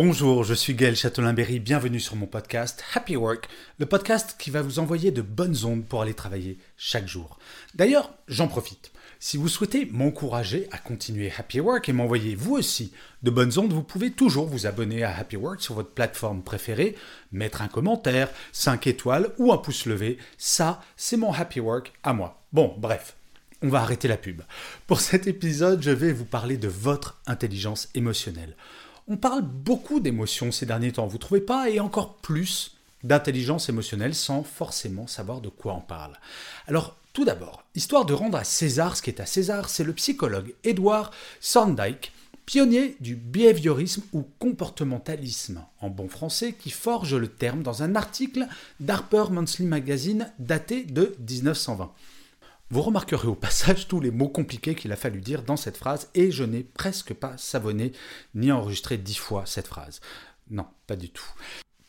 Bonjour, je suis Gaël Châtelain-Berry, bienvenue sur mon podcast Happy Work, le podcast qui va vous envoyer de bonnes ondes pour aller travailler chaque jour. D'ailleurs, j'en profite. Si vous souhaitez m'encourager à continuer Happy Work et m'envoyer vous aussi de bonnes ondes, vous pouvez toujours vous abonner à Happy Work sur votre plateforme préférée, mettre un commentaire, 5 étoiles ou un pouce levé. Ça, c'est mon Happy Work à moi. Bon, bref, on va arrêter la pub. Pour cet épisode, je vais vous parler de votre intelligence émotionnelle. On parle beaucoup d'émotions ces derniers temps, vous trouvez pas Et encore plus d'intelligence émotionnelle sans forcément savoir de quoi on parle. Alors, tout d'abord, histoire de rendre à César ce qui est à César, c'est le psychologue Edward Thorndike, pionnier du behaviorisme ou comportementalisme en bon français, qui forge le terme dans un article d'Harper Monthly Magazine daté de 1920. Vous remarquerez au passage tous les mots compliqués qu'il a fallu dire dans cette phrase, et je n'ai presque pas savonné ni enregistré dix fois cette phrase. Non, pas du tout.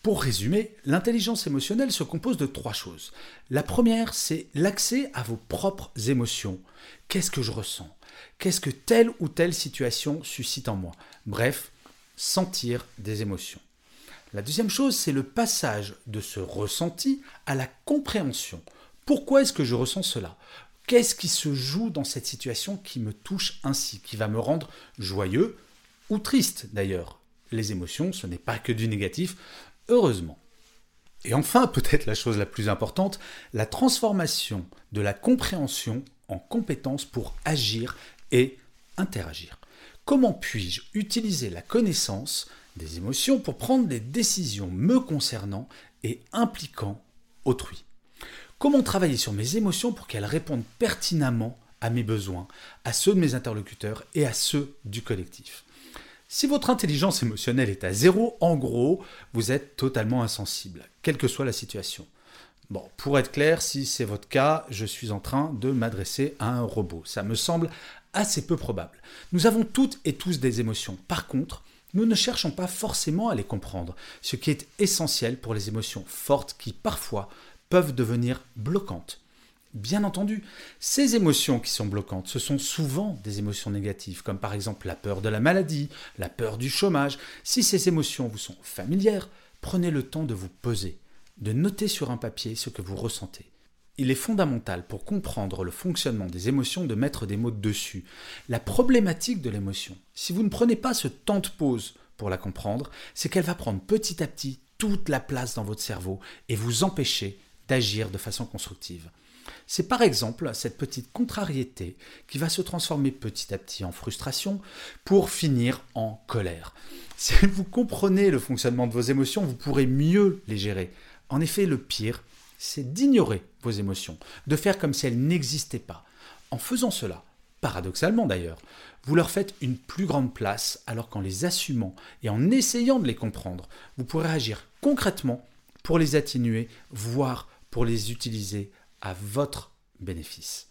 Pour résumer, l'intelligence émotionnelle se compose de trois choses. La première, c'est l'accès à vos propres émotions. Qu'est-ce que je ressens? Qu'est-ce que telle ou telle situation suscite en moi? Bref, sentir des émotions. La deuxième chose, c'est le passage de ce ressenti à la compréhension. Pourquoi est-ce que je ressens cela? Qu'est-ce qui se joue dans cette situation qui me touche ainsi, qui va me rendre joyeux ou triste d'ailleurs? Les émotions, ce n'est pas que du négatif, heureusement. Et enfin, peut-être la chose la plus importante, la transformation de la compréhension en compétence pour agir et interagir. Comment puis-je utiliser la connaissance des émotions pour prendre des décisions me concernant et impliquant autrui? Comment travailler sur mes émotions pour qu'elles répondent pertinemment à mes besoins, à ceux de mes interlocuteurs et à ceux du collectif Si votre intelligence émotionnelle est à zéro, en gros, vous êtes totalement insensible, quelle que soit la situation. Bon, pour être clair, si c'est votre cas, je suis en train de m'adresser à un robot. Ça me semble assez peu probable. Nous avons toutes et tous des émotions. Par contre, nous ne cherchons pas forcément à les comprendre, ce qui est essentiel pour les émotions fortes qui parfois peuvent devenir bloquantes. Bien entendu, ces émotions qui sont bloquantes, ce sont souvent des émotions négatives, comme par exemple la peur de la maladie, la peur du chômage. Si ces émotions vous sont familières, prenez le temps de vous poser, de noter sur un papier ce que vous ressentez. Il est fondamental pour comprendre le fonctionnement des émotions de mettre des mots dessus. La problématique de l'émotion, si vous ne prenez pas ce temps de pause pour la comprendre, c'est qu'elle va prendre petit à petit toute la place dans votre cerveau et vous empêcher d'agir de façon constructive. C'est par exemple cette petite contrariété qui va se transformer petit à petit en frustration pour finir en colère. Si vous comprenez le fonctionnement de vos émotions, vous pourrez mieux les gérer. En effet, le pire, c'est d'ignorer vos émotions, de faire comme si elles n'existaient pas. En faisant cela, paradoxalement d'ailleurs, vous leur faites une plus grande place alors qu'en les assumant et en essayant de les comprendre, vous pourrez agir concrètement pour les atténuer, voire pour les utiliser à votre bénéfice.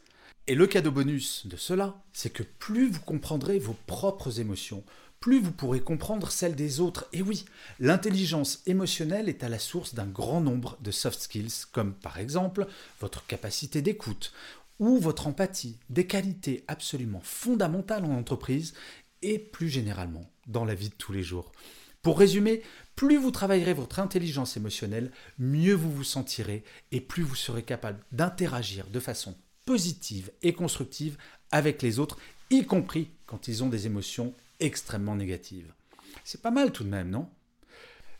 Et le cadeau bonus de cela, c'est que plus vous comprendrez vos propres émotions, plus vous pourrez comprendre celles des autres. Et oui, l'intelligence émotionnelle est à la source d'un grand nombre de soft skills, comme par exemple votre capacité d'écoute ou votre empathie, des qualités absolument fondamentales en entreprise et plus généralement dans la vie de tous les jours. Pour résumer, plus vous travaillerez votre intelligence émotionnelle, mieux vous vous sentirez et plus vous serez capable d'interagir de façon positive et constructive avec les autres, y compris quand ils ont des émotions extrêmement négatives. C'est pas mal tout de même, non?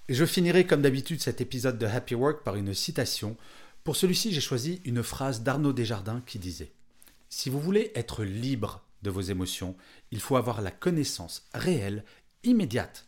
Je finirai comme d'habitude cet épisode de Happy Work par une citation. Pour celui-ci, j'ai choisi une phrase d'Arnaud Desjardins qui disait Si vous voulez être libre de vos émotions, il faut avoir la connaissance réelle, immédiate